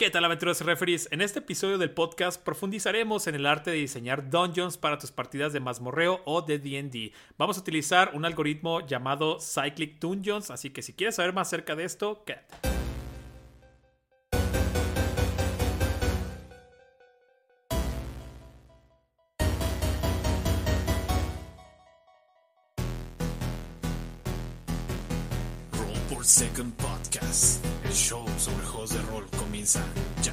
¿Qué tal aventureros y referees? En este episodio del podcast profundizaremos en el arte de diseñar dungeons para tus partidas de mazmorreo o de D&D. Vamos a utilizar un algoritmo llamado Cyclic Dungeons, así que si quieres saber más acerca de esto, quédate. Roll Second El show sobre juegos de rol comienza ya.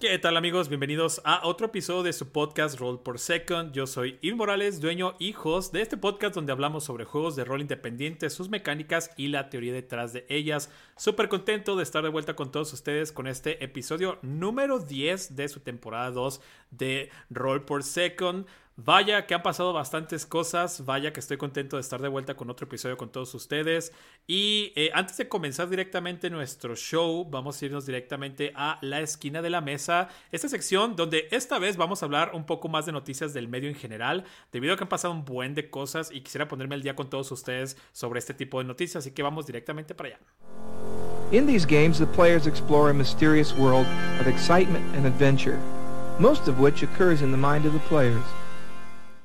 ¿Qué tal amigos? Bienvenidos a otro episodio de su podcast Roll por Second. Yo soy Yves Morales, dueño y host de este podcast donde hablamos sobre juegos de rol independientes, sus mecánicas y la teoría detrás de ellas. Súper contento de estar de vuelta con todos ustedes con este episodio número 10 de su temporada 2 de Roll por Second. Vaya que han pasado bastantes cosas, vaya que estoy contento de estar de vuelta con otro episodio con todos ustedes. Y eh, antes de comenzar directamente nuestro show, vamos a irnos directamente a la esquina de la mesa, esta sección donde esta vez vamos a hablar un poco más de noticias del medio en general, debido a que han pasado un buen de cosas y quisiera ponerme al día con todos ustedes sobre este tipo de noticias, así que vamos directamente para allá. In these games, the players explore a mysterious world of excitement and adventure, most of which occurs in the mind of the players.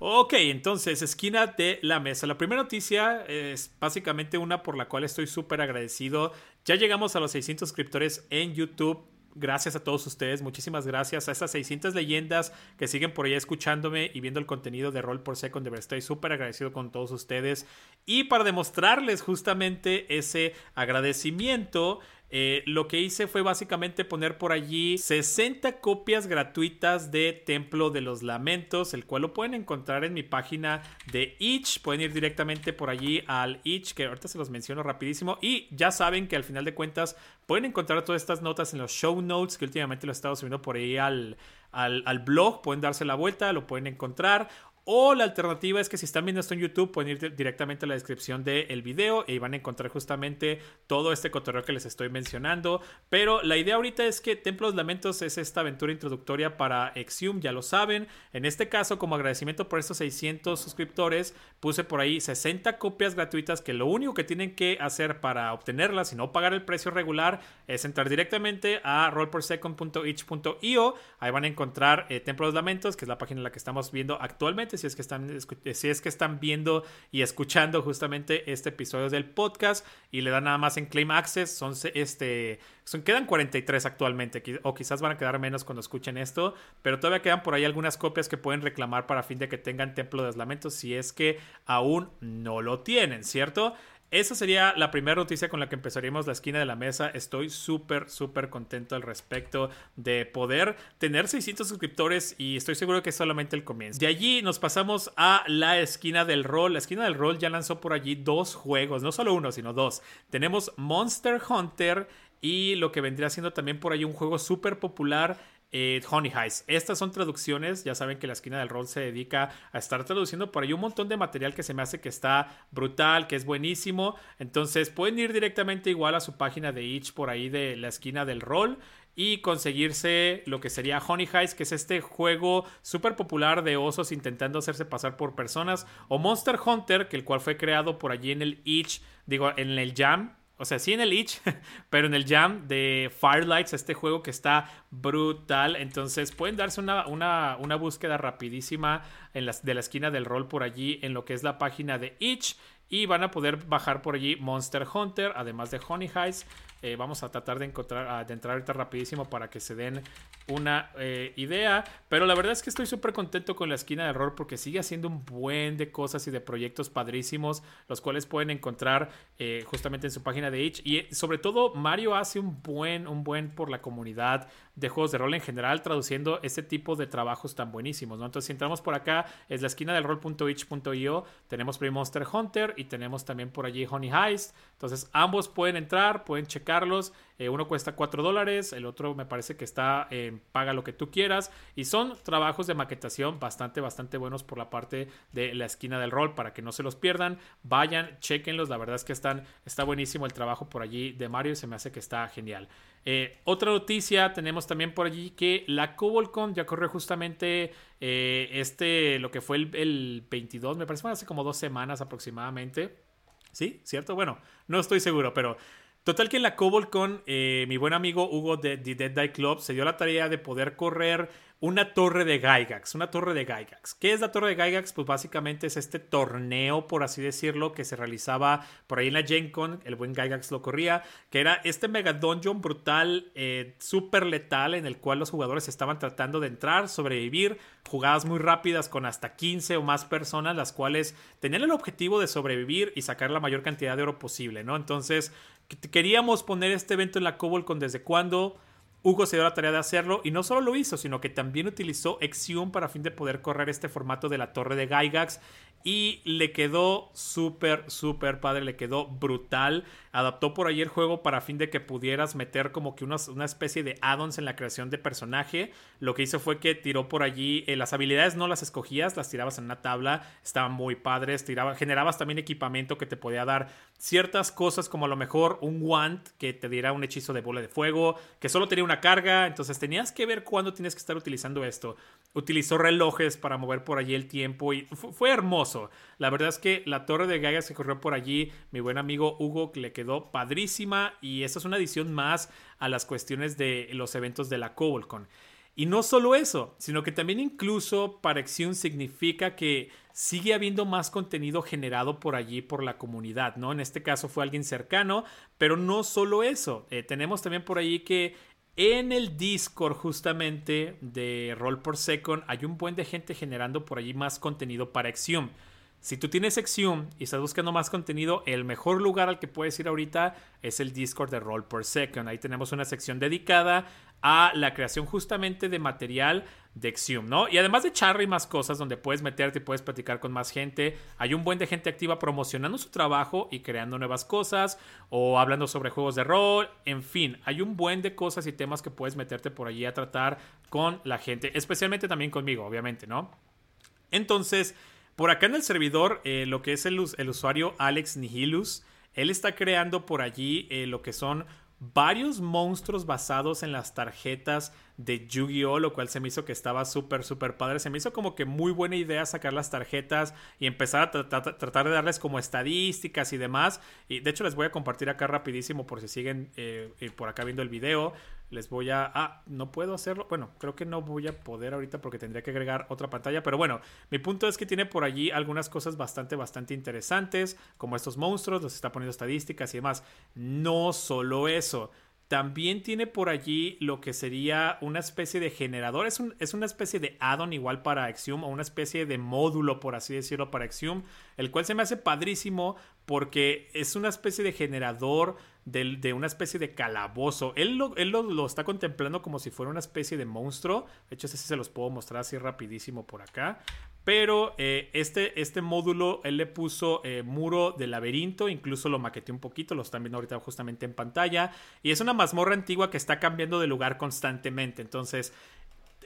Ok, entonces, esquina de la mesa. La primera noticia es básicamente una por la cual estoy súper agradecido. Ya llegamos a los 600 suscriptores en YouTube. Gracias a todos ustedes, muchísimas gracias a esas 600 leyendas que siguen por allá escuchándome y viendo el contenido de Roll por Second. De verdad estoy súper agradecido con todos ustedes. Y para demostrarles justamente ese agradecimiento, eh, lo que hice fue básicamente poner por allí 60 copias gratuitas de Templo de los Lamentos, el cual lo pueden encontrar en mi página de Itch. Pueden ir directamente por allí al Itch, que ahorita se los menciono rapidísimo. Y ya saben que al final de cuentas pueden encontrar todas estas notas en los show notes, que últimamente lo he estado subiendo por ahí al, al, al blog. Pueden darse la vuelta, lo pueden encontrar. O la alternativa es que si están viendo esto en YouTube, pueden ir directamente a la descripción del video y van a encontrar justamente todo este cotorreo que les estoy mencionando. Pero la idea ahorita es que Templos Lamentos es esta aventura introductoria para Exium, ya lo saben. En este caso, como agradecimiento por estos 600 suscriptores, puse por ahí 60 copias gratuitas que lo único que tienen que hacer para obtenerlas y no pagar el precio regular es entrar directamente a rollpersecond.itch.io. Ahí van a encontrar eh, Templos Lamentos, que es la página en la que estamos viendo actualmente si es que están si es que están viendo y escuchando justamente este episodio del podcast y le dan nada más en claim access son este son quedan 43 actualmente o quizás van a quedar menos cuando escuchen esto pero todavía quedan por ahí algunas copias que pueden reclamar para fin de que tengan templo de lamentos si es que aún no lo tienen cierto esa sería la primera noticia con la que empezaríamos la esquina de la mesa. Estoy súper, súper contento al respecto de poder tener 600 suscriptores y estoy seguro que es solamente el comienzo. De allí nos pasamos a la esquina del rol. La esquina del rol ya lanzó por allí dos juegos, no solo uno, sino dos. Tenemos Monster Hunter y lo que vendría siendo también por ahí un juego súper popular eh, Honey Heist. Estas son traducciones, ya saben que la esquina del rol se dedica a estar traduciendo por ahí un montón de material que se me hace que está brutal, que es buenísimo. Entonces pueden ir directamente igual a su página de Itch por ahí de la esquina del rol y conseguirse lo que sería Honey Heist, que es este juego súper popular de osos intentando hacerse pasar por personas, o Monster Hunter, que el cual fue creado por allí en el Itch, digo, en el Jam, o sea, sí en el Itch, pero en el Jam de Firelights, este juego que está brutal. Entonces pueden darse una, una, una búsqueda rapidísima en de la esquina del rol por allí en lo que es la página de Itch. Y van a poder bajar por allí Monster Hunter, además de Honey Heist. Eh, vamos a tratar de encontrar, de entrar ahorita rapidísimo para que se den una eh, idea. Pero la verdad es que estoy súper contento con la esquina de error porque sigue haciendo un buen de cosas y de proyectos padrísimos, los cuales pueden encontrar eh, justamente en su página de Itch. Y sobre todo, Mario hace un buen, un buen por la comunidad de juegos de rol en general, traduciendo este tipo de trabajos tan buenísimos. Entonces, si entramos por acá, es la esquina del rol.itch.io. Tenemos Pre Monster Hunter y tenemos también por allí Honey Heist. Entonces, ambos pueden entrar, pueden checarlos. Eh, uno cuesta 4 dólares, el otro me parece que está en paga lo que tú quieras. Y son trabajos de maquetación bastante, bastante buenos por la parte de la esquina del rol para que no se los pierdan. Vayan, chequenlos. La verdad es que están, está buenísimo el trabajo por allí de Mario y se me hace que está genial. Eh, otra noticia, tenemos también por allí que la CobolCon ya corrió justamente eh, este, lo que fue el, el 22, me parece, hace como dos semanas aproximadamente. ¿Sí? ¿Cierto? Bueno, no estoy seguro, pero total que en la Cobol con eh, mi buen amigo Hugo de The Dead Die Club se dio la tarea de poder correr una torre de Gygax, una torre de Gygax. ¿Qué es la torre de Gygax? Pues básicamente es este torneo, por así decirlo, que se realizaba por ahí en la Gen Con, el buen Gygax lo corría, que era este mega dungeon brutal, eh, súper letal, en el cual los jugadores estaban tratando de entrar, sobrevivir, jugadas muy rápidas con hasta 15 o más personas, las cuales tenían el objetivo de sobrevivir y sacar la mayor cantidad de oro posible, ¿no? Entonces, queríamos poner este evento en la Cobol con desde cuándo Hugo se dio la tarea de hacerlo y no solo lo hizo, sino que también utilizó Exium para fin de poder correr este formato de la torre de Gygax y le quedó súper, súper padre, le quedó brutal. Adaptó por ahí el juego para fin de que pudieras meter como que una, especie de add-ons en la creación de personaje. Lo que hizo fue que tiró por allí, eh, las habilidades no las escogías, las tirabas en una tabla, estaban muy padres, tiraba, generabas también equipamiento que te podía dar ciertas cosas como a lo mejor un wand que te diera un hechizo de bola de fuego, que solo tenía una carga, entonces tenías que ver cuándo tienes que estar utilizando esto. Utilizó relojes para mover por allí el tiempo y fue hermoso. La verdad es que la torre de Gagas que corrió por allí, mi buen amigo Hugo, le quedó padrísima y esta es una adición más a las cuestiones de los eventos de la Cobolcon. Y no solo eso, sino que también incluso para significa que sigue habiendo más contenido generado por allí por la comunidad, ¿no? En este caso fue alguien cercano, pero no solo eso. Eh, tenemos también por allí que en el Discord justamente de Roll por Second hay un buen de gente generando por allí más contenido para Exium. Si tú tienes Exium y estás buscando más contenido, el mejor lugar al que puedes ir ahorita es el Discord de Roll per Second. Ahí tenemos una sección dedicada a la creación justamente de material de Exium, ¿no? Y además de charla y más cosas donde puedes meterte y puedes platicar con más gente, hay un buen de gente activa promocionando su trabajo y creando nuevas cosas o hablando sobre juegos de rol, en fin, hay un buen de cosas y temas que puedes meterte por allí a tratar con la gente, especialmente también conmigo, obviamente, ¿no? Entonces, por acá en el servidor, eh, lo que es el, usuario Alex Nihilus, él está creando por allí eh, lo que son varios monstruos basados en las tarjetas de Yu-Gi-Oh, lo cual se me hizo que estaba súper, súper padre. Se me hizo como que muy buena idea sacar las tarjetas y empezar a tratar de darles como estadísticas y demás. Y de hecho les voy a compartir acá rapidísimo por si siguen eh, eh, por acá viendo el video. Les voy a... Ah, no puedo hacerlo. Bueno, creo que no voy a poder ahorita porque tendría que agregar otra pantalla. Pero bueno, mi punto es que tiene por allí algunas cosas bastante, bastante interesantes. Como estos monstruos, los está poniendo estadísticas y demás. No solo eso también tiene por allí lo que sería una especie de generador. Es, es una especie de add-on igual para Axiom o una especie de módulo, por así decirlo, para Axiom. El cual se me hace padrísimo porque es una especie de generador de, una especie de calabozo. Él, lo, él lo, está contemplando como si fuera una especie de monstruo. De hecho, ese se los puedo mostrar así rapidísimo por acá. Pero eh, este, este módulo, él le puso eh, muro de laberinto, incluso lo maqueteó un poquito, lo están viendo ahorita justamente en pantalla. Y es una mazmorra antigua que está cambiando de lugar constantemente. Entonces,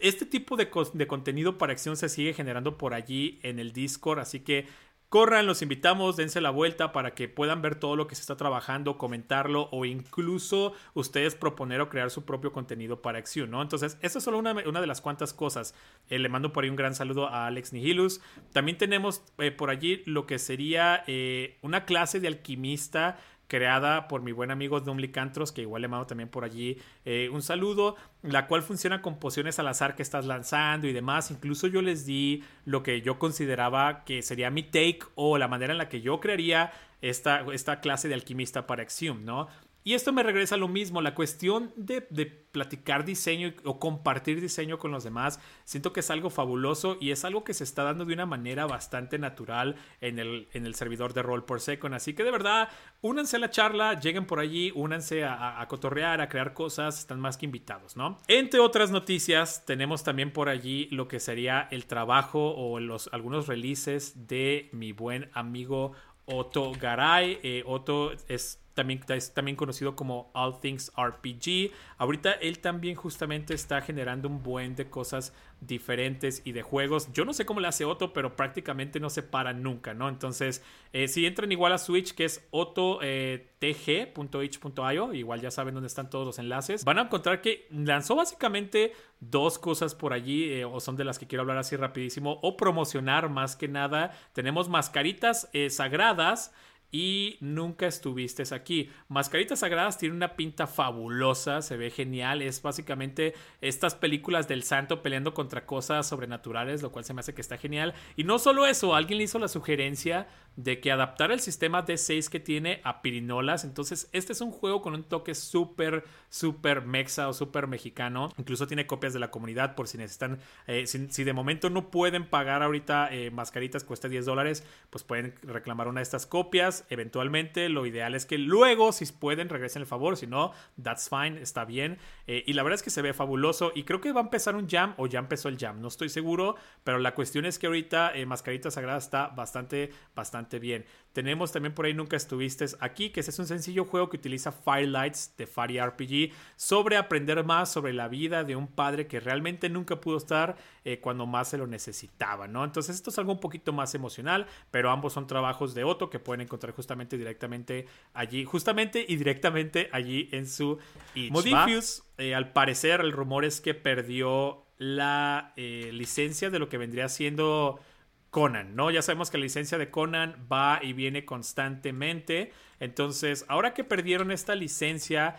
este tipo de, de contenido para acción se sigue generando por allí en el Discord. Así que Corran, los invitamos, dense la vuelta para que puedan ver todo lo que se está trabajando, comentarlo o incluso ustedes proponer o crear su propio contenido para acción, ¿no? Entonces, esta es solo una, de las cuantas cosas. Eh, le mando por ahí un gran saludo a Alex Nihilus. También tenemos eh, por allí lo que sería eh, una clase de alquimista creada por mi buen amigo Dom Licantros, que igual le mando también por allí eh, un saludo, la cual funciona con pociones al azar que estás lanzando y demás. Incluso yo les di lo que yo consideraba que sería mi take o la manera en la que yo crearía esta, esta clase de alquimista para Exium, ¿no? Y esto me regresa a lo mismo, la cuestión de, platicar diseño o compartir diseño con los demás, siento que es algo fabuloso y es algo que se está dando de una manera bastante natural en el, en el servidor de Roll por Second. Así que de verdad, únanse a la charla, lleguen por allí, únanse a, cotorrear, a crear cosas, están más que invitados, ¿no? Entre otras noticias, tenemos también por allí lo que sería el trabajo o los, algunos releases de mi buen amigo Otto Garay. Eh, Otto es también, es también conocido como All Things RPG. Ahorita él también justamente está generando un buen de cosas diferentes y de juegos. Yo no sé cómo le hace Otto, pero prácticamente no se para nunca, ¿no? Entonces, eh, si entran igual a Switch, que es ototg.h.io, igual ya saben dónde están todos los enlaces, van a encontrar que lanzó básicamente dos cosas por allí, eh, o son de las que quiero hablar así rapidísimo, o promocionar más que nada. Tenemos mascaritas eh, sagradas y nunca estuviste aquí. Mascaritas Sagradas tiene una pinta fabulosa, se ve genial, es básicamente estas películas del santo peleando contra cosas sobrenaturales, lo cual se me hace que está genial. Y no solo eso, alguien le hizo la sugerencia de que adaptar el sistema D6 que tiene a pirinolas. Entonces, este es un juego con un toque súper, súper mexa o súper mexicano. Incluso tiene copias de la comunidad por si necesitan, eh, si, de momento no pueden pagar ahorita eh, mascaritas, cuesta 10 dólares, pues pueden reclamar una de estas copias. Eventualmente, lo ideal es que luego, si pueden, regresen el favor. Si no, that's fine, está bien. Eh, y la verdad es que se ve fabuloso. Y creo que va a empezar un jam o ya empezó el jam, no estoy seguro. Pero la cuestión es que ahorita Mascarita Sagrada está bastante, bastante bien. Tenemos también por ahí Nunca Estuviste aquí, que es un sencillo juego que utiliza Firelights de Fari RPG sobre aprender más sobre la vida de un padre que realmente nunca pudo estar eh, cuando más se lo necesitaba, ¿no? Entonces esto es algo un poquito más emocional, pero ambos son trabajos de Otto que pueden encontrar justamente directamente allí, justamente y directamente allí en su Modifius. Eh, al parecer el rumor es que perdió la eh, licencia de lo que vendría siendo Conan, ¿no? Ya sabemos que la licencia de Conan va y viene constantemente. Entonces, ahora que perdieron esta licencia,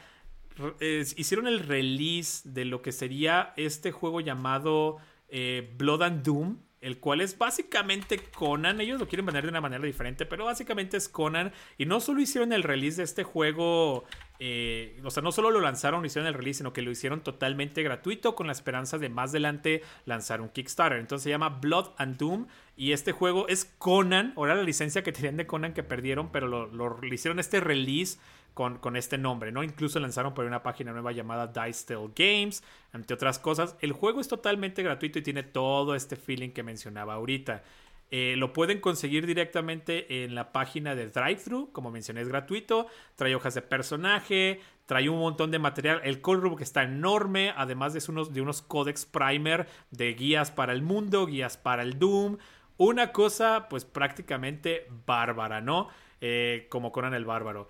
hicieron el release de lo que sería este juego llamado eh, Blood and Doom, el cual es básicamente Conan. Ellos lo quieren poner de una manera diferente, pero básicamente es Conan. Y no solo hicieron el release de este juego eh, o sea, no solo lo lanzaron, hicieron el release, sino que lo hicieron totalmente gratuito con la esperanza de más adelante lanzar un Kickstarter. Entonces se llama Blood and Doom y este juego es Conan, ahora la licencia que tenían de Conan que perdieron, pero lo, hicieron este release con, este nombre, ¿no? Incluso lanzaron por una página nueva llamada Dice Tale Games, entre otras cosas. El juego es totalmente gratuito y tiene todo este feeling que mencionaba ahorita. Eh, lo pueden conseguir directamente en la página de DriveThru, como mencioné, es gratuito. Trae hojas de personaje, trae un montón de material. El code está enorme, además de unos, de unos codex primer de guías para el mundo, guías para el Doom. Una cosa, pues prácticamente bárbara, ¿no? Eh, como Conan el Bárbaro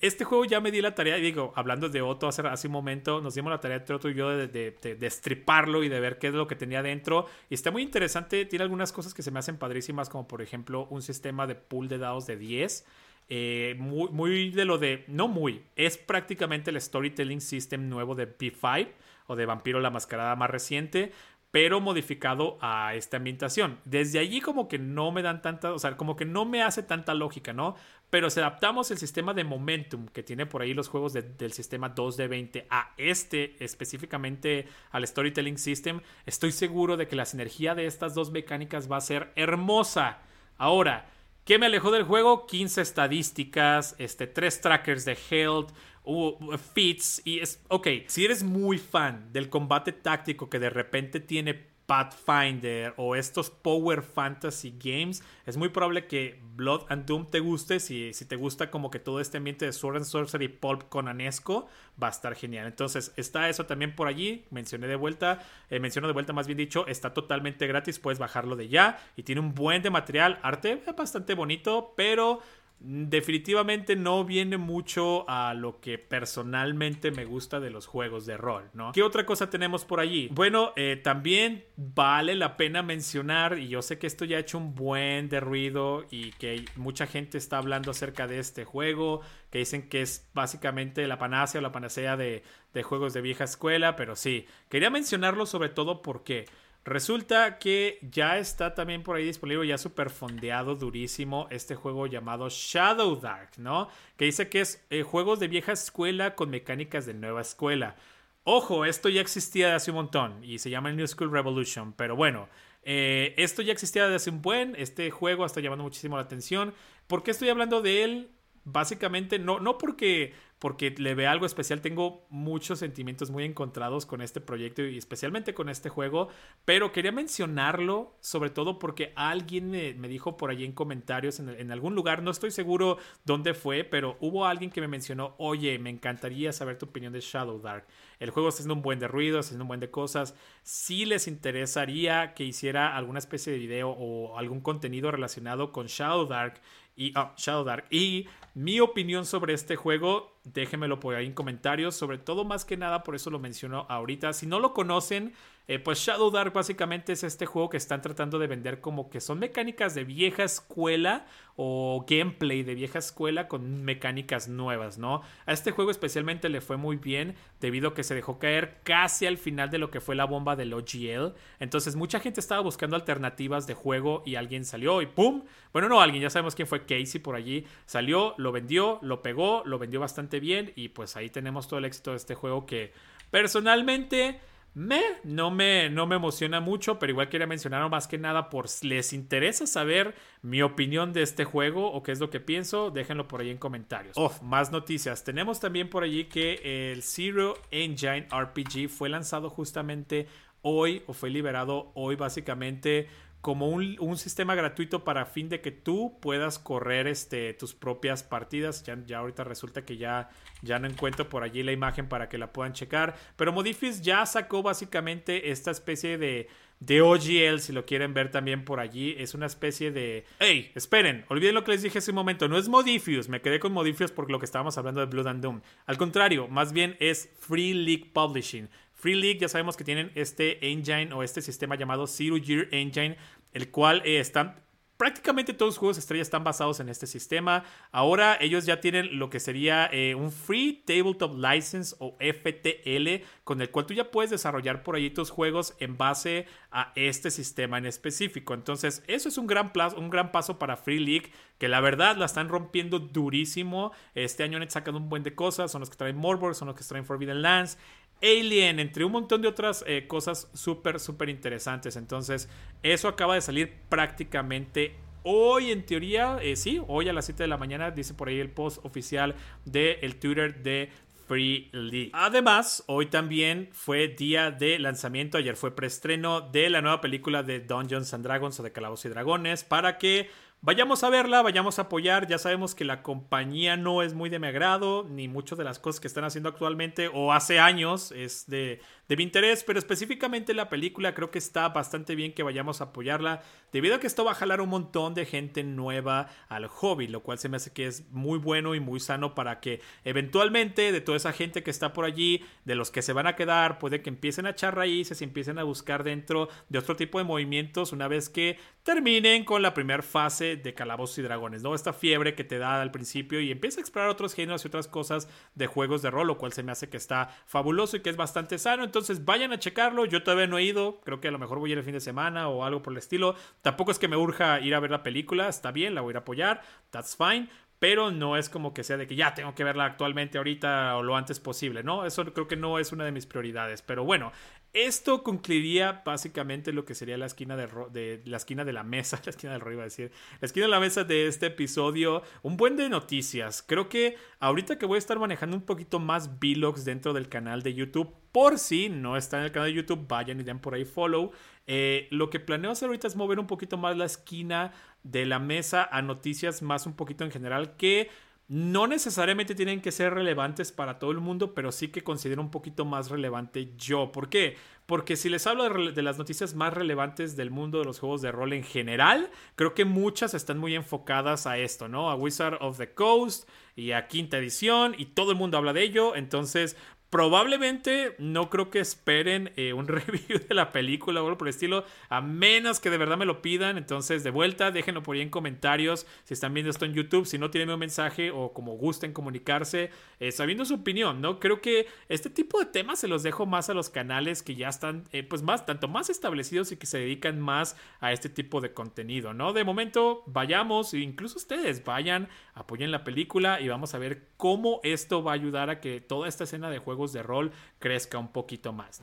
este juego ya me di la tarea, y digo, hablando de Otto hace, hace un momento, nos dimos la tarea entre Otto y yo de, de, destriparlo y de ver qué es lo que tenía dentro. Y está muy interesante, tiene algunas cosas que se me hacen padrísimas, como por ejemplo un sistema de pool de dados de 10. Eh, muy, muy de lo de, no muy, es prácticamente el storytelling system nuevo de P5 o de Vampiro la Mascarada más reciente pero modificado a esta ambientación. Desde allí como que no me dan tanta, o sea, como que no me hace tanta lógica, ¿no? Pero si adaptamos el sistema de momentum que tiene por ahí los juegos del sistema 2D20 a este específicamente al storytelling system, estoy seguro de que la sinergia de estas dos mecánicas va a ser hermosa. Ahora, ¿qué me alejó del juego? 15 estadísticas, este, 3 trackers de health, uh, feats y es, ok, si eres muy fan del combate táctico que de repente tiene Pathfinder o estos Power Fantasy Games, es muy probable que Blood and Doom te guste. Si, si te gusta como que todo este ambiente de Sword and Sorcery Pulp conanesco, va a estar genial. Entonces, está eso también por allí. Mencioné de vuelta, eh, menciono de vuelta más bien dicho, está totalmente gratis, puedes bajarlo de ya. Y tiene un buen de material, arte bastante bonito, pero definitivamente no viene mucho a lo que personalmente me gusta de los juegos de rol, ¿no? ¿Qué otra cosa tenemos por allí? Bueno, eh, también vale la pena mencionar, y yo sé que esto ya ha hecho un buen de ruido y que mucha gente está hablando acerca de este juego, que dicen que es básicamente la panacea o la panacea de, de juegos de vieja escuela, pero sí, quería mencionarlo sobre todo porque... Resulta que ya está también por ahí disponible, ya super fondeado, durísimo, este juego llamado Shadow Dark, ¿no? Que dice que es eh, juegos de vieja escuela con mecánicas de nueva escuela. Ojo, esto ya existía de hace un montón y se llama el New School Revolution, pero bueno, eh, esto ya existía desde hace un buen, este juego está llamando muchísimo la atención. ¿Por qué estoy hablando de él? Básicamente, no, no porque porque le ve algo especial. Tengo muchos sentimientos muy encontrados con este proyecto y especialmente con este juego, pero quería mencionarlo sobre todo porque alguien me, dijo por allí en comentarios en, algún lugar, no estoy seguro dónde fue, pero hubo alguien que me mencionó, oye, me encantaría saber tu opinión de Shadow Dark. El juego está haciendo un buen de ruido, está haciendo un buen de cosas. Si les interesaría que hiciera alguna especie de video o algún contenido relacionado con Shadow Dark y oh, Shadow Dark y mi opinión sobre este juego déjenmelo por ahí en comentarios. Sobre todo, más que nada, por eso lo menciono ahorita. Si no lo conocen, eh, pues Shadow Dark básicamente es este juego que están tratando de vender como que son mecánicas de vieja escuela o gameplay de vieja escuela con mecánicas nuevas, ¿no? A este juego especialmente le fue muy bien debido a que se dejó caer casi al final de lo que fue la bomba del OGL. Entonces mucha gente estaba buscando alternativas de juego y alguien salió y ¡pum! Bueno, no alguien, ya sabemos quién fue Casey por allí. Salió, lo vendió, lo pegó, lo vendió bastante bien y pues ahí tenemos todo el éxito de este juego que personalmente me, no me, no me emociona mucho, pero igual quería mencionarlo más que nada por si les interesa saber mi opinión de este juego o qué es lo que pienso, déjenlo por ahí en comentarios. Oh, más noticias. Tenemos también por allí que el Zero Engine RPG fue lanzado justamente hoy o fue liberado hoy básicamente como un, sistema gratuito para fin de que tú puedas correr este, tus propias partidas. Ya, ya ahorita resulta que ya, ya no encuentro por allí la imagen para que la puedan checar. Pero Modifis ya sacó básicamente esta especie de, de OGL, si lo quieren ver también por allí. Es una especie de... ¡Ey! Esperen, olviden lo que les dije hace un momento. No es Modifius, me quedé con Modifius por lo que estábamos hablando de Blood and Doom. Al contrario, más bien es Free League Publishing. Free League ya sabemos que tienen este engine o este sistema llamado Zero Year Engine, el cual eh, están prácticamente todos los juegos estrella están basados en este sistema. Ahora ellos ya tienen lo que sería eh, un Free Tabletop License o FTL, con el cual tú ya puedes desarrollar por allí tus juegos en base a este sistema en específico. Entonces, eso es un gran, un gran paso para Free League, que la verdad la están rompiendo durísimo. Este año han sacado un buen de cosas, son los que traen Morborg, son los que traen Forbidden Lands. Alien, entre un montón de otras eh, cosas súper, súper interesantes. Entonces, eso acaba de salir prácticamente hoy, en teoría, eh, sí, hoy a las 7 de la mañana, dice por ahí el post oficial del Twitter de Free League. Además, hoy también fue día de lanzamiento, ayer fue preestreno de la nueva película de Dungeons and Dragons o de Calabozos y Dragones para que Vayamos a verla, vayamos a apoyar. Ya sabemos que la compañía no es muy de mi agrado, ni muchas de las cosas que están haciendo actualmente o hace años es de, de mi interés, pero específicamente la película creo que está bastante bien que vayamos a apoyarla, debido a que esto va a jalar un montón de gente nueva al hobby, lo cual se me hace que es muy bueno y muy sano para que eventualmente de toda esa gente que está por allí, de los que se van a quedar, puede que empiecen a echar raíces y empiecen a buscar dentro de otro tipo de movimientos una vez que terminen con la primera fase de Calabozos y Dragones, ¿no? Esta fiebre que te da al principio y empieza a explorar otros géneros y otras cosas de juegos de rol, lo cual se me hace que está fabuloso y que es bastante sano. Entonces vayan a checarlo. Yo todavía no he ido. Creo que a lo mejor voy a ir el fin de semana o algo por el estilo. Tampoco es que me urja ir a ver la película. Está bien, la voy a ir a apoyar. That's fine pero no es como que sea de que ya tengo que verla actualmente ahorita o lo antes posible, ¿no? Eso creo que no es una de mis prioridades, pero bueno, esto concluiría básicamente lo que sería la esquina de, la esquina de la mesa, la esquina del rol iba a decir, la esquina de la mesa de este episodio. Un buen de noticias. Creo que ahorita que voy a estar manejando un poquito más vlogs dentro del canal de YouTube, por si no está en el canal de YouTube, vayan y den por ahí follow. Eh, lo que planeo hacer ahorita es mover un poquito más la esquina de la mesa a noticias más un poquito en general que no necesariamente tienen que ser relevantes para todo el mundo, pero sí que considero un poquito más relevante yo. ¿Por qué? Porque si les hablo de, las noticias más relevantes del mundo de los juegos de rol en general, creo que muchas están muy enfocadas a esto, ¿no? A Wizard of the Coast y a quinta edición y todo el mundo habla de ello. Entonces, Probablemente no creo que esperen eh, un review de la película o algo por el estilo, a menos que de verdad me lo pidan. Entonces, de vuelta, déjenlo por ahí en comentarios si están viendo esto en YouTube, si no tienen un mensaje o como gusten comunicarse, eh, sabiendo su opinión, ¿no? Creo que este tipo de temas se los dejo más a los canales que ya están, eh, pues más, tanto más establecidos y que se dedican más a este tipo de contenido, ¿no? De momento, vayamos, incluso ustedes vayan, apoyen la película y vamos a ver cómo esto va a ayudar a que toda esta escena de juego de rol crezca un poquito más.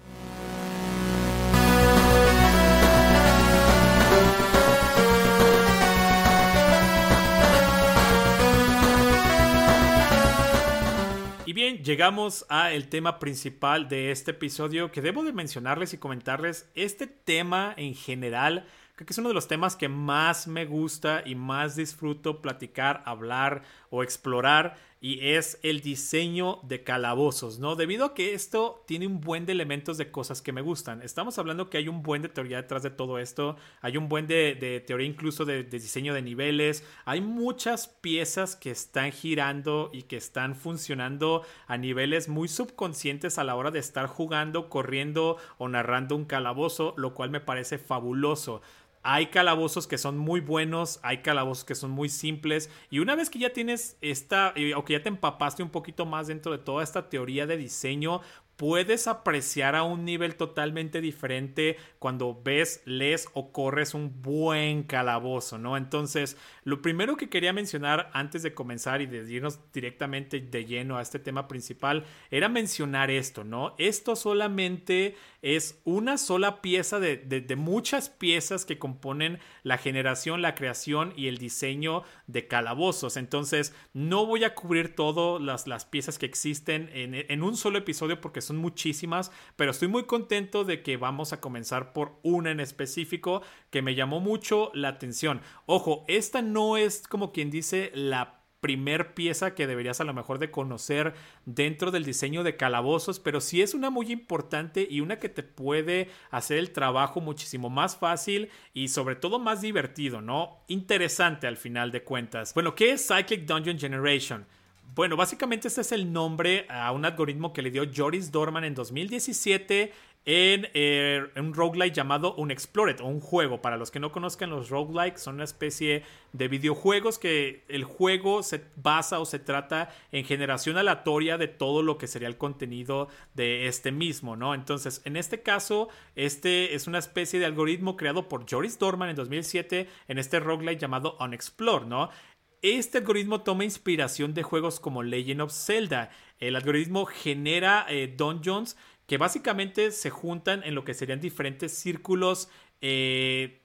Y bien, llegamos a el tema principal de este episodio que debo de mencionarles y comentarles. Este tema en general que es uno de los temas que más me gusta y más disfruto platicar, hablar o explorar y es el diseño de calabozos, ¿no? Debido a que esto tiene un buen de elementos de cosas que me gustan. Estamos hablando que hay un buen de teoría detrás de todo esto, hay un buen de, teoría incluso de, de, diseño de niveles, hay muchas piezas que están girando y que están funcionando a niveles muy subconscientes a la hora de estar jugando, corriendo o narrando un calabozo, lo cual me parece fabuloso. Hay calabozos que son muy buenos, hay calabozos que son muy simples. Y una vez que ya tienes esta, eh, o que ya te empapaste un poquito más dentro de toda esta teoría de diseño, puedes apreciar a un nivel totalmente diferente cuando ves, lees o corres un buen calabozo, ¿no? Entonces, lo primero que quería mencionar antes de comenzar y de irnos directamente de lleno a este tema principal era mencionar esto, ¿no? Esto solamente es una sola pieza de, de, muchas piezas que componen la generación, la creación y el diseño de calabozos. Entonces, no voy a cubrir todas las, las piezas que existen en, en un solo episodio porque son muchísimas, pero estoy muy contento de que vamos a comenzar por una en específico que me llamó mucho la atención. Ojo, esta no es como quien dice la primer pieza que deberías a lo mejor de conocer dentro del diseño de calabozos, pero sí es una muy importante y una que te puede hacer el trabajo muchísimo más fácil y sobre todo más divertido, ¿no? Interesante al final de cuentas. Bueno, ¿qué es Cyclic Dungeon Generation? Bueno, básicamente este es el nombre a un algoritmo que le dio Joris Dorman en 2017 en eh, un roguelike llamado Unexplored o un juego. Para los que no conozcan los roguelikes, son una especie de videojuegos que el juego se basa o se trata en generación aleatoria de todo lo que sería el contenido de este mismo, ¿no? Entonces, en este caso, este es una especie de algoritmo creado por Joris Dorman en 2007 en este roguelike llamado Unexplored, ¿no? Este algoritmo toma inspiración de juegos como Legend of Zelda. El algoritmo genera eh, dungeons que básicamente se juntan en lo que serían diferentes círculos, eh,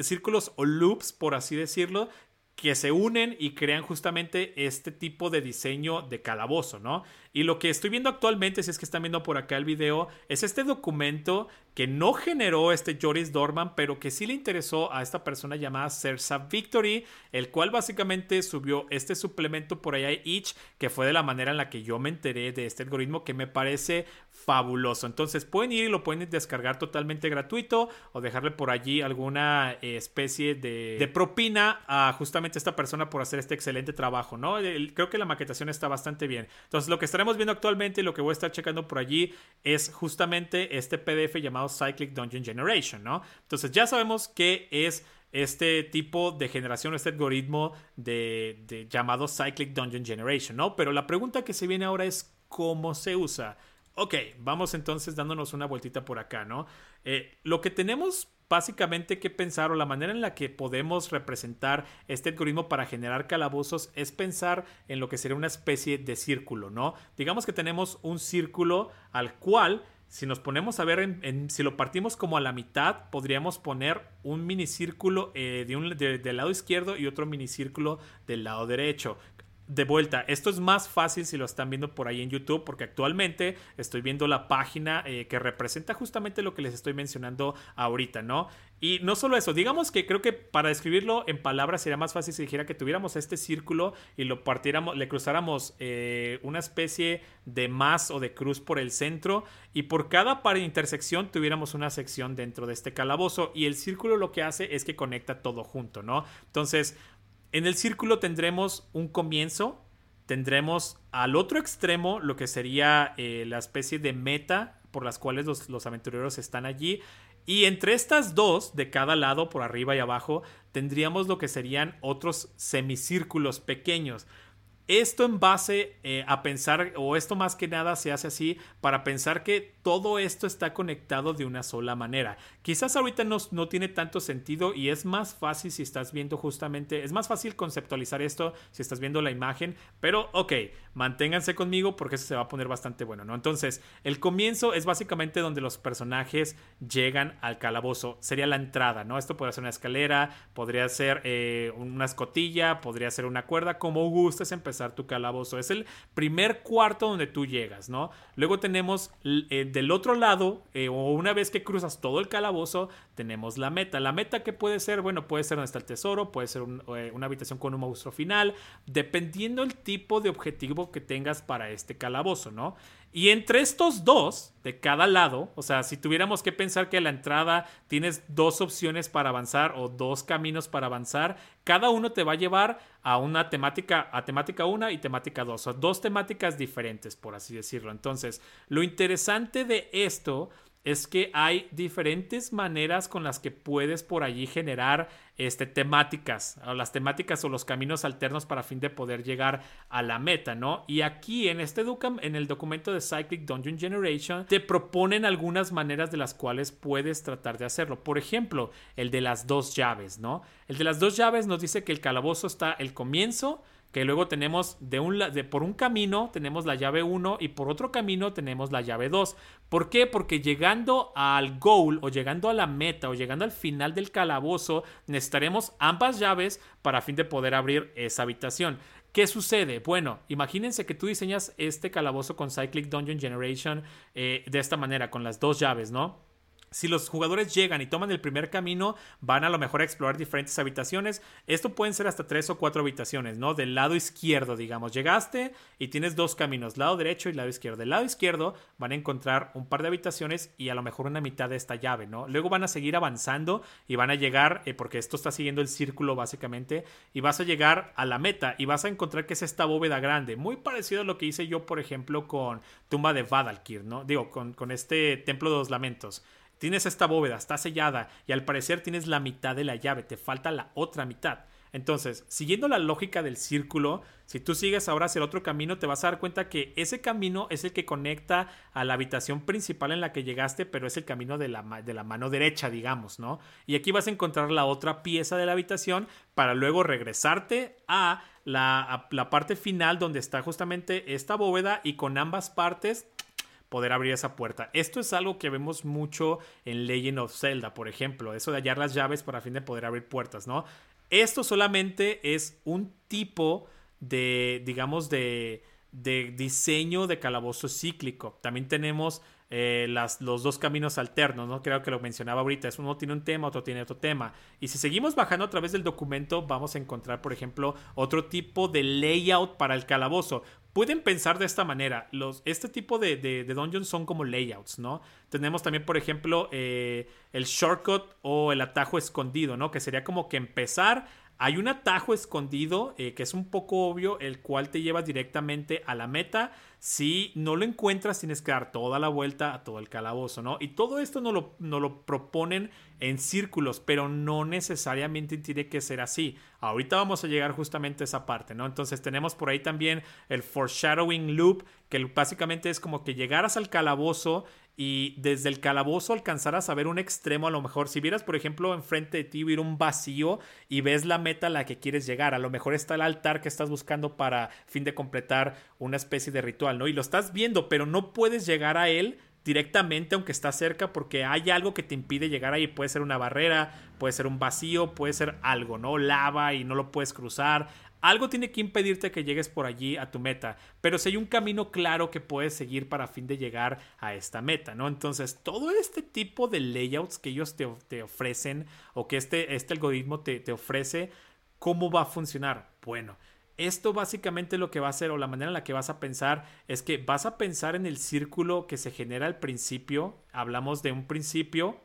círculos o loops, por así decirlo, que se unen y crean justamente este tipo de diseño de calabozo, ¿no? Y lo que estoy viendo actualmente, si es que están viendo por acá el video, es este documento que no generó este Joris Dorman, pero que sí le interesó a esta persona llamada Cersa Victory, el cual básicamente subió este suplemento por allá Itch, que fue de la manera en la que yo me enteré de este algoritmo que me parece fabuloso. Entonces pueden ir y lo pueden descargar totalmente gratuito o dejarle por allí alguna eh, especie de, de propina a justamente esta persona por hacer este excelente trabajo, ¿no? Creo que la maquetación está bastante bien. Entonces lo que estaremos viendo actualmente y lo que voy a estar checando por allí es justamente este PDF llamado Cyclic Dungeon Generation, ¿no? Entonces ya sabemos que es este tipo de generación, este algoritmo de, llamado Cyclic Dungeon Generation, ¿no? Pero la pregunta que se viene ahora es cómo se usa. Ok, vamos entonces dándonos una vueltita por acá, ¿no? Eh, lo que tenemos básicamente que pensar o la manera en la que podemos representar este algoritmo para generar calabozos es pensar en lo que sería una especie de círculo, ¿no? Digamos que tenemos un círculo al cual si nos ponemos a ver, en, si lo partimos como a la mitad, podríamos poner un minicírculo eh, de un, del lado izquierdo y otro minicírculo del lado derecho de vuelta, esto es más fácil si lo están viendo por ahí en YouTube, porque actualmente estoy viendo la página eh, que representa justamente lo que les estoy mencionando ahorita, ¿no? Y no solo eso, digamos que creo que para describirlo en palabras sería más fácil si dijera que tuviéramos este círculo y lo partiéramos, le cruzáramos eh, una especie de más o de cruz por el centro y por cada par de intersección tuviéramos una sección dentro de este calabozo y el círculo lo que hace es que conecta todo junto, ¿no? Entonces, en el círculo tendremos un comienzo, tendremos al otro extremo lo que sería eh, la especie de meta por las cuales los, aventureros están allí. Y entre estas dos, de cada lado, por arriba y abajo, tendríamos lo que serían otros semicírculos pequeños. Esto en base eh, a pensar, o esto más que nada se hace así, para pensar que todo esto está conectado de una sola manera. Quizás ahorita no, no, tiene tanto sentido y es más fácil si estás viendo justamente, es más fácil conceptualizar esto si estás viendo la imagen, pero ok, manténganse conmigo porque eso se va a poner bastante bueno, ¿no? Entonces, el comienzo es básicamente donde los personajes llegan al calabozo. Sería la entrada, ¿no? Esto podría ser una escalera, podría ser eh, una escotilla, podría ser una cuerda, como gustes empezar tu calabozo. Es el primer cuarto donde tú llegas, ¿no? Luego tenemos eh, del otro lado, eh, o una vez que cruzas todo el calabozo, tenemos la meta. La meta que puede ser, bueno, puede ser donde está el tesoro, puede ser una habitación con un monstruo final, dependiendo el tipo de objetivo que tengas para este calabozo, ¿no? Y entre estos dos, de cada lado, o sea, si tuviéramos que pensar que a la entrada tienes dos opciones para avanzar o dos caminos para avanzar, cada uno te va a llevar a una temática, a temática 1 y temática 2, o sea, dos temáticas diferentes, por así decirlo. Entonces, lo interesante de esto es que hay diferentes maneras con las que puedes por allí generar este, temáticas, o las temáticas o los caminos alternos para fin de poder llegar a la meta, ¿no? Y aquí en este en el documento de Cyclic Dungeon Generation, te proponen algunas maneras de las cuales puedes tratar de hacerlo. Por ejemplo, el de las dos llaves, ¿no? El de las dos llaves nos dice que el calabozo está el comienzo, que luego tenemos de un de, por un camino tenemos la llave 1 y por otro camino tenemos la llave 2. ¿Por qué? Porque llegando al goal o llegando a la meta o llegando al final del calabozo necesitaremos ambas llaves para fin de poder abrir esa habitación. ¿Qué sucede? Bueno, imagínense que tú diseñas este calabozo con Cyclic Dungeon Generation eh, de esta manera, con las dos llaves, ¿no? Si los jugadores llegan y toman el primer camino, van a lo mejor a explorar diferentes habitaciones. Esto pueden ser hasta tres o cuatro habitaciones, ¿no? Del lado izquierdo, digamos. Llegaste y tienes dos caminos, lado derecho y lado izquierdo. Del lado izquierdo van a encontrar un par de habitaciones y a lo mejor una mitad de esta llave, ¿no? Luego van a seguir avanzando y van a llegar, eh, porque esto está siguiendo el círculo básicamente, y vas a llegar a la meta y vas a encontrar que es esta bóveda grande, muy parecido a lo que hice yo, por ejemplo, con Tumba de Vadalkir, ¿no? Digo, con, con este Templo de los Lamentos. Tienes esta bóveda, está sellada y al parecer tienes la mitad de la llave, te falta la otra mitad. Entonces, siguiendo la lógica del círculo, si tú sigues ahora hacia el otro camino, te vas a dar cuenta que ese camino es el que conecta a la habitación principal en la que llegaste, pero es el camino de la, de la mano derecha, digamos, ¿no? Y aquí vas a encontrar la otra pieza de la habitación para luego regresarte a la, a la parte final donde está justamente esta bóveda y con ambas partes poder abrir esa puerta. Esto es algo que vemos mucho en Legend of Zelda, por ejemplo, eso de hallar las llaves para fin de poder abrir puertas, ¿no? Esto solamente es un tipo de, digamos, de, de diseño de calabozo cíclico. También tenemos eh, las, los dos caminos alternos, ¿no? Creo que lo mencionaba ahorita. Es uno tiene un tema, otro tiene otro tema. Y si seguimos bajando a través del documento, vamos a encontrar, por ejemplo, otro tipo de layout para el calabozo. Pueden pensar de esta manera. Los, este tipo de, de, dungeons son como layouts, ¿no? Tenemos también, por ejemplo, eh, el shortcut o el atajo escondido, ¿no? Que sería como que empezar hay un atajo escondido eh, que es un poco obvio, el cual te lleva directamente a la meta. Si no lo encuentras, tienes que dar toda la vuelta a todo el calabozo, ¿no? Y todo esto nos lo, lo proponen en círculos, pero no necesariamente tiene que ser así. Ahorita vamos a llegar justamente a esa parte, ¿no? Entonces tenemos por ahí también el foreshadowing loop, que básicamente es como que llegaras al calabozo y desde el calabozo alcanzarás a ver un extremo a lo mejor. Si vieras, por ejemplo, enfrente de ti hubiera un vacío y ves la meta a la que quieres llegar, a lo mejor está el altar que estás buscando para fin de completar una especie de ritual, ¿no? Y lo estás viendo, pero no puedes llegar a él directamente aunque está cerca porque hay algo que te impide llegar ahí. Puede ser una barrera, puede ser un vacío, puede ser algo, ¿no? Lava y no lo puedes cruzar. Algo tiene que impedirte que llegues por allí a tu meta, pero si hay un camino claro que puedes seguir para fin de llegar a esta meta, ¿no? Entonces, todo este tipo de layouts que ellos te, ofrecen o que este, este algoritmo te, te ofrece, ¿cómo va a funcionar? Bueno, esto básicamente lo que va a hacer o la manera en la que vas a pensar es que vas a pensar en el círculo que se genera al principio. Hablamos de un principio,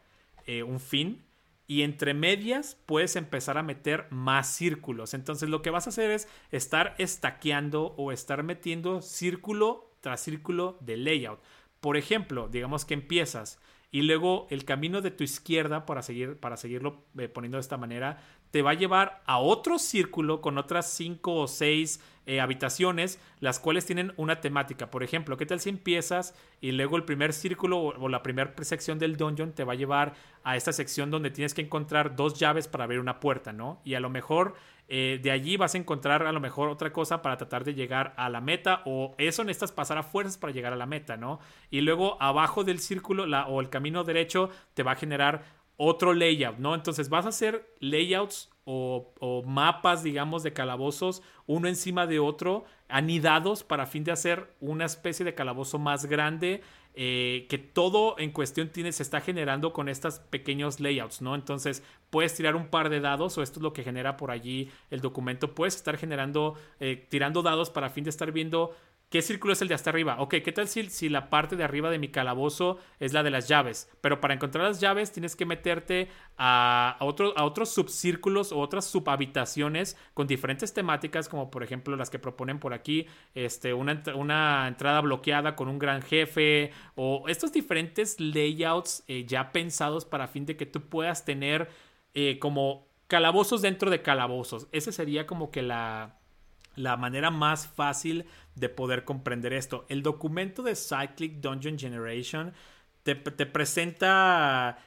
eh, un fin, y entre medias puedes empezar a meter más círculos. Entonces lo que vas a hacer es estar estaqueando o estar metiendo círculo tras círculo de layout. Por ejemplo, digamos que empiezas y luego el camino de tu izquierda para seguir para seguirlo eh, poniendo de esta manera te va a llevar a otro círculo con otras cinco o seis eh, habitaciones, las cuales tienen una temática. Por ejemplo, ¿qué tal si empiezas y luego el primer círculo o, la primera sección del dungeon te va a llevar a esta sección donde tienes que encontrar dos llaves para abrir una puerta, ¿no? Y a lo mejor Eh, de allí vas a encontrar a lo mejor otra cosa para tratar de llegar a la meta o eso necesitas pasar a fuerzas para llegar a la meta, ¿no? Y luego abajo del círculo la, o el camino derecho te va a generar otro layout, ¿no? Entonces vas a hacer layouts o, mapas, digamos, de calabozos, uno encima de otro, anidados para fin de hacer una especie de calabozo más grande eh, que todo en cuestión tiene, se está generando con estos pequeños layouts, ¿no? Entonces puedes tirar un par de dados o esto es lo que genera por allí el documento. Puedes estar generando, eh, tirando dados para fin de estar viendo ¿Qué círculo es el de hasta arriba? Ok, ¿qué tal si, si, la parte de arriba de mi calabozo es la de las llaves? Pero para encontrar las llaves tienes que meterte a, a, a otros subcírculos o otras subhabitaciones con diferentes temáticas, como por ejemplo las que proponen por aquí, este, una, una entrada bloqueada con un gran jefe o estos diferentes layouts eh, ya pensados para fin de que tú puedas tener eh, como calabozos dentro de calabozos. Ese sería como que la la manera más fácil de poder comprender esto. El documento de Cyclic Dungeon Generation te, te presenta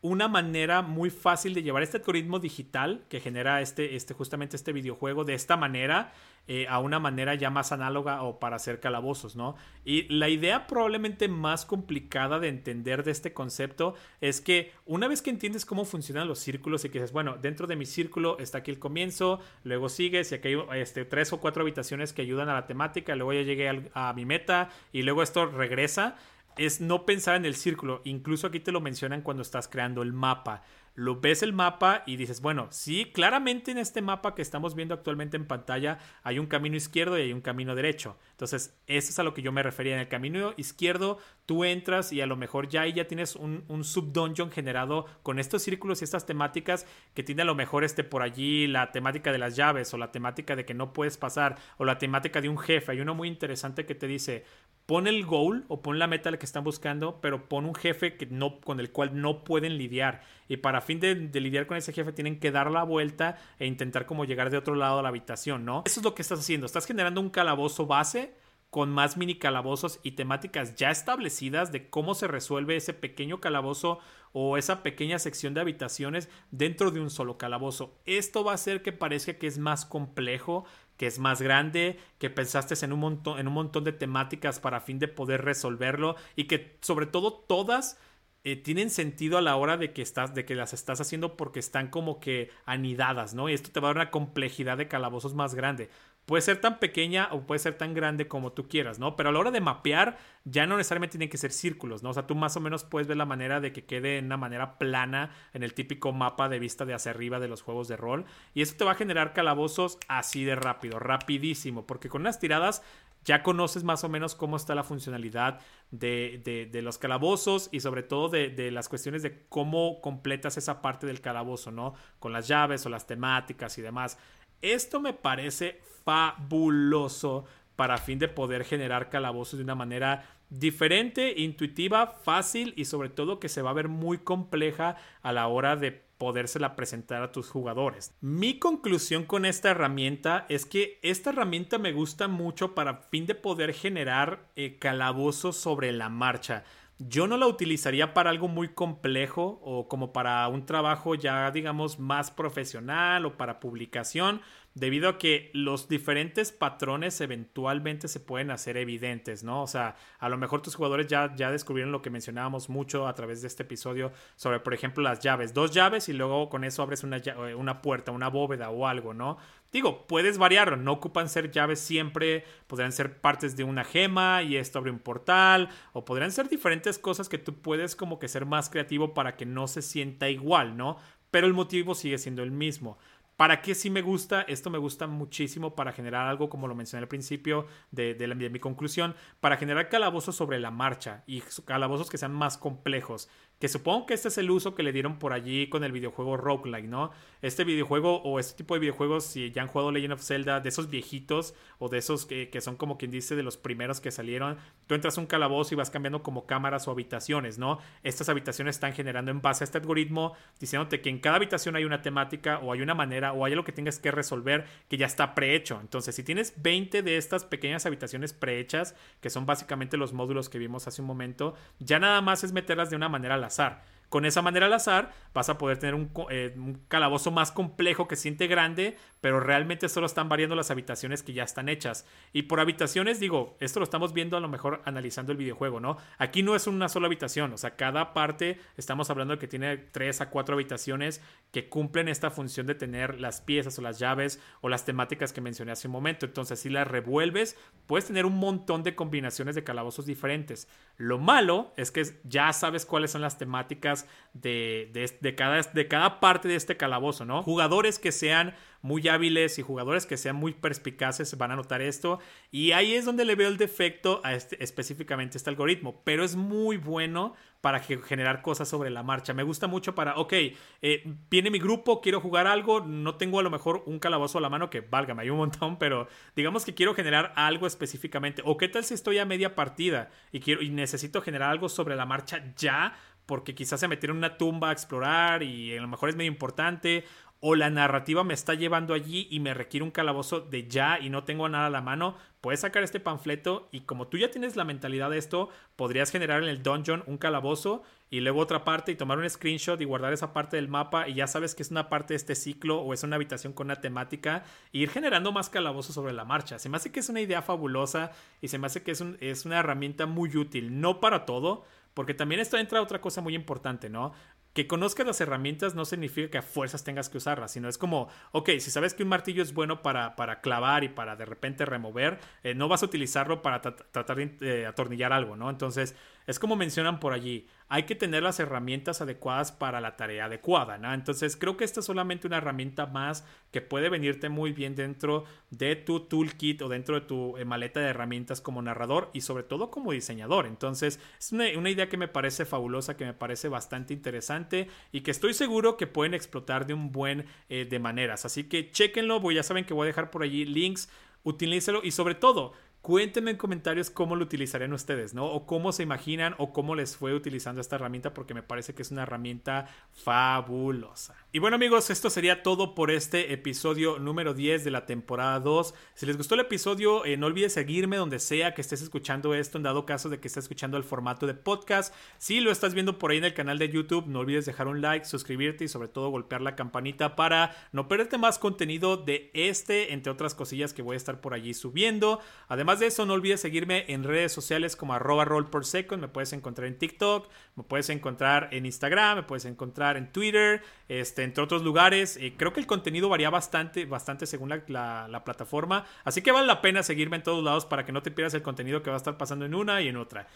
una manera muy fácil de llevar este algoritmo digital que genera este, este, justamente este videojuego de esta manera eh, a una manera ya más análoga o para hacer calabozos, ¿no? Y la idea probablemente más complicada de entender de este concepto es que una vez que entiendes cómo funcionan los círculos y que dices, bueno, dentro de mi círculo está aquí el comienzo, luego sigues y aquí hay este, tres o cuatro habitaciones que ayudan a la temática, luego ya llegué a mi meta y luego esto regresa es no pensar en el círculo. Incluso aquí te lo mencionan cuando estás creando el mapa. Lo ves el mapa y dices, bueno, sí, claramente en este mapa que estamos viendo actualmente en pantalla hay un camino izquierdo y hay un camino derecho. Entonces, eso es a lo que yo me refería. En el camino izquierdo, tú entras y a lo mejor ya ahí ya tienes un, un sub-dungeon generado con estos círculos y estas temáticas que tiene a lo mejor este por allí la temática de las llaves o la temática de que no puedes pasar o la temática de un jefe. Hay uno muy interesante que te dice, pon el goal o pon la meta que están buscando, pero pon un jefe que no, con el cual no pueden lidiar. Y para fin de, lidiar con ese jefe tienen que dar la vuelta e intentar como llegar de otro lado a la habitación, ¿no? Eso es lo que estás haciendo. Estás generando un calabozo base con más mini calabozos y temáticas ya establecidas de cómo se resuelve ese pequeño calabozo o esa pequeña sección de habitaciones dentro de un solo calabozo. Esto va a hacer que parezca que es más complejo, que es más grande, que pensaste en un montón, en un montón de temáticas para fin de poder resolverlo y que sobre todo todas eh, tienen sentido a la hora de que estás, de que las estás haciendo porque están como que anidadas, ¿no? Y esto te va a dar una complejidad de calabozos más grande. Puede ser tan pequeña o puede ser tan grande como tú quieras, ¿no? Pero a la hora de mapear, ya no necesariamente tienen que ser círculos, ¿no? O sea, tú más o menos puedes ver la manera de que quede en una manera plana en el típico mapa de vista de hacia arriba de los juegos de rol. Y eso te va a generar calabozos así de rápido, rapidísimo, porque con unas tiradas ya conoces más o menos cómo está la funcionalidad de, de, los calabozos y sobre todo de, de, las cuestiones de cómo completas esa parte del calabozo, ¿no? Con las llaves o las temáticas y demás. Esto me parece fabuloso para fin de poder generar calabozos de una manera diferente, intuitiva, fácil y sobre todo que se va a ver muy compleja a la hora de podérsela presentar a tus jugadores. Mi conclusión con esta herramienta es que esta herramienta me gusta mucho para fin de poder generar eh, calabozos sobre la marcha. Yo no la utilizaría para algo muy complejo o como para un trabajo ya digamos más profesional o para publicación debido a que los diferentes patrones eventualmente se pueden hacer evidentes, ¿no? O sea, a lo mejor tus jugadores ya, ya descubrieron lo que mencionábamos mucho a través de este episodio sobre, por ejemplo, las llaves. Dos llaves y luego con eso abres una, eh, una puerta, una bóveda o algo, ¿no? Digo, puedes variarlo, no ocupan ser llaves siempre, podrían ser partes de una gema y esto abre un portal, o podrían ser diferentes cosas que tú puedes como que ser más creativo para que no se sienta igual, ¿no? Pero el motivo sigue siendo el mismo. ¿Para qué sí me gusta? Esto me gusta muchísimo para generar algo, como lo mencioné al principio de mi conclusión, para generar calabozos sobre la marcha y calabozos que sean más complejos. Que supongo que este es el uso que le dieron por allí con el videojuego roguelike, ¿no? Este videojuego o este tipo de videojuegos, si ya han jugado Legend of Zelda, de esos viejitos o de esos que, que son como quien dice de los primeros que salieron, tú entras a un calabozo y vas cambiando como cámaras o habitaciones, ¿no? Estas habitaciones están generando en base a este algoritmo, diciéndote que en cada habitación hay una temática o hay una manera o hay algo que tengas que resolver que ya está prehecho. Entonces, si tienes 20 de estas pequeñas habitaciones prehechas, que son básicamente los módulos que vimos hace un momento, ya nada más es meterlas de una manera al azar. Con esa manera al azar vas a poder tener un, eh, calabozo más complejo que siente grande, pero realmente solo están variando las habitaciones que ya están hechas. Y por habitaciones, digo, esto lo estamos viendo a lo mejor analizando el videojuego, ¿no? Aquí no es una sola habitación, o sea, cada parte estamos hablando de que tiene tres a cuatro habitaciones que cumplen esta función de tener las piezas o las llaves o las temáticas que mencioné hace un momento. Entonces, si las revuelves, puedes tener un montón de combinaciones de calabozos diferentes. Lo malo es que ya sabes cuáles son las temáticas de, de, cada, de cada parte de este calabozo, ¿no? Jugadores que sean muy hábiles y jugadores que sean muy perspicaces van a notar esto. Y ahí es donde le veo el defecto a este, específicamente este algoritmo. Pero es muy bueno para generar cosas sobre la marcha. Me gusta mucho para, ok, eh, viene mi grupo, quiero jugar algo, no tengo a lo mejor un calabozo a la mano que, válgame, hay un montón, pero digamos que quiero generar algo específicamente. O qué tal si estoy a media partida y, quiero, y necesito generar algo sobre la marcha ya porque quizás se metieron en una tumba a explorar y a lo mejor es medio importante, o la narrativa me está llevando allí y me requiere un calabozo de ya y no tengo nada a la mano, puedes sacar este panfleto y como tú ya tienes la mentalidad de esto, podrías generar en el dungeon un calabozo y luego otra parte y tomar un screenshot y guardar esa parte del mapa y ya sabes que es una parte de este ciclo o es una habitación con una temática e ir generando más calabozos sobre la marcha. Se me hace que es una idea fabulosa y se me hace que es, es una herramienta muy útil, no para todo, porque también esto entra otra cosa muy importante, ¿no? que conozcas las herramientas no significa que a fuerzas tengas que usarlas, sino es como, ok, si sabes que un martillo es bueno para, para clavar y para de repente remover, eh, no vas a utilizarlo para tratar de atornillar algo, ¿no? Entonces, es como mencionan por allí, hay que tener las herramientas adecuadas para la tarea adecuada, ¿no? Entonces creo que esta es solamente una herramienta más que puede venirte muy bien dentro de tu toolkit o dentro de tu eh, maleta de herramientas como narrador y sobre todo como diseñador. Entonces es una, idea que me parece fabulosa, que me parece bastante interesante y que estoy seguro que pueden explotar de un buen eh, de maneras. Así que chequenlo, pues ya saben que voy a dejar por allí links, utilícelo y sobre todo Cuéntenme en comentarios cómo lo utilizarían ustedes, ¿no? O cómo se imaginan o cómo les fue utilizando esta herramienta porque me parece que es una herramienta fabulosa. Y bueno amigos, esto sería todo por este episodio número 10 de la temporada 2. Si les gustó el episodio, eh, no olvides seguirme donde sea que estés escuchando esto, en dado caso de que estés escuchando el formato de podcast. Si lo estás viendo por ahí en el canal de YouTube, no olvides dejar un like, suscribirte y sobre todo golpear la campanita para no perderte más contenido de este, entre otras cosillas que voy a estar por allí subiendo. Además, De eso, no olvides seguirme en redes sociales como arroba roll por second. Me puedes encontrar en TikTok, me puedes encontrar en Instagram, me puedes encontrar en Twitter, este, entre otros lugares. Eh, creo que el contenido varía bastante, bastante según la, la, plataforma. Así que vale la pena seguirme en todos lados para que no te pierdas el contenido que va a estar pasando en una y en otra.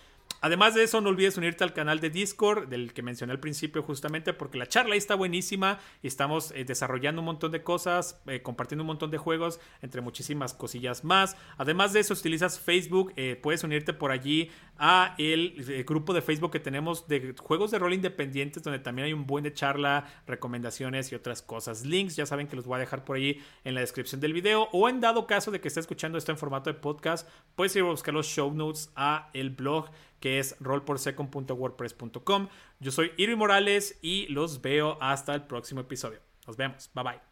Además de eso, no olvides unirte al canal de Discord, del que mencioné al principio justamente, porque la charla ahí está buenísima y estamos eh, desarrollando un montón de cosas, eh, compartiendo un montón de juegos, entre muchísimas cosillas más. Además de eso, utilizas Facebook, eh, puedes unirte por allí a el, grupo de Facebook que tenemos de juegos de rol independientes, donde también hay un buen de charla, recomendaciones y otras cosas. Links, ya saben que los voy a dejar por ahí en la descripción del video, o en dado caso de que esté escuchando esto en formato de podcast, puedes ir a buscar los show notes a el blog que es rollporsecond.wordpress.com. Yo soy Irving Morales y los veo hasta el próximo episodio. Nos vemos. Bye bye.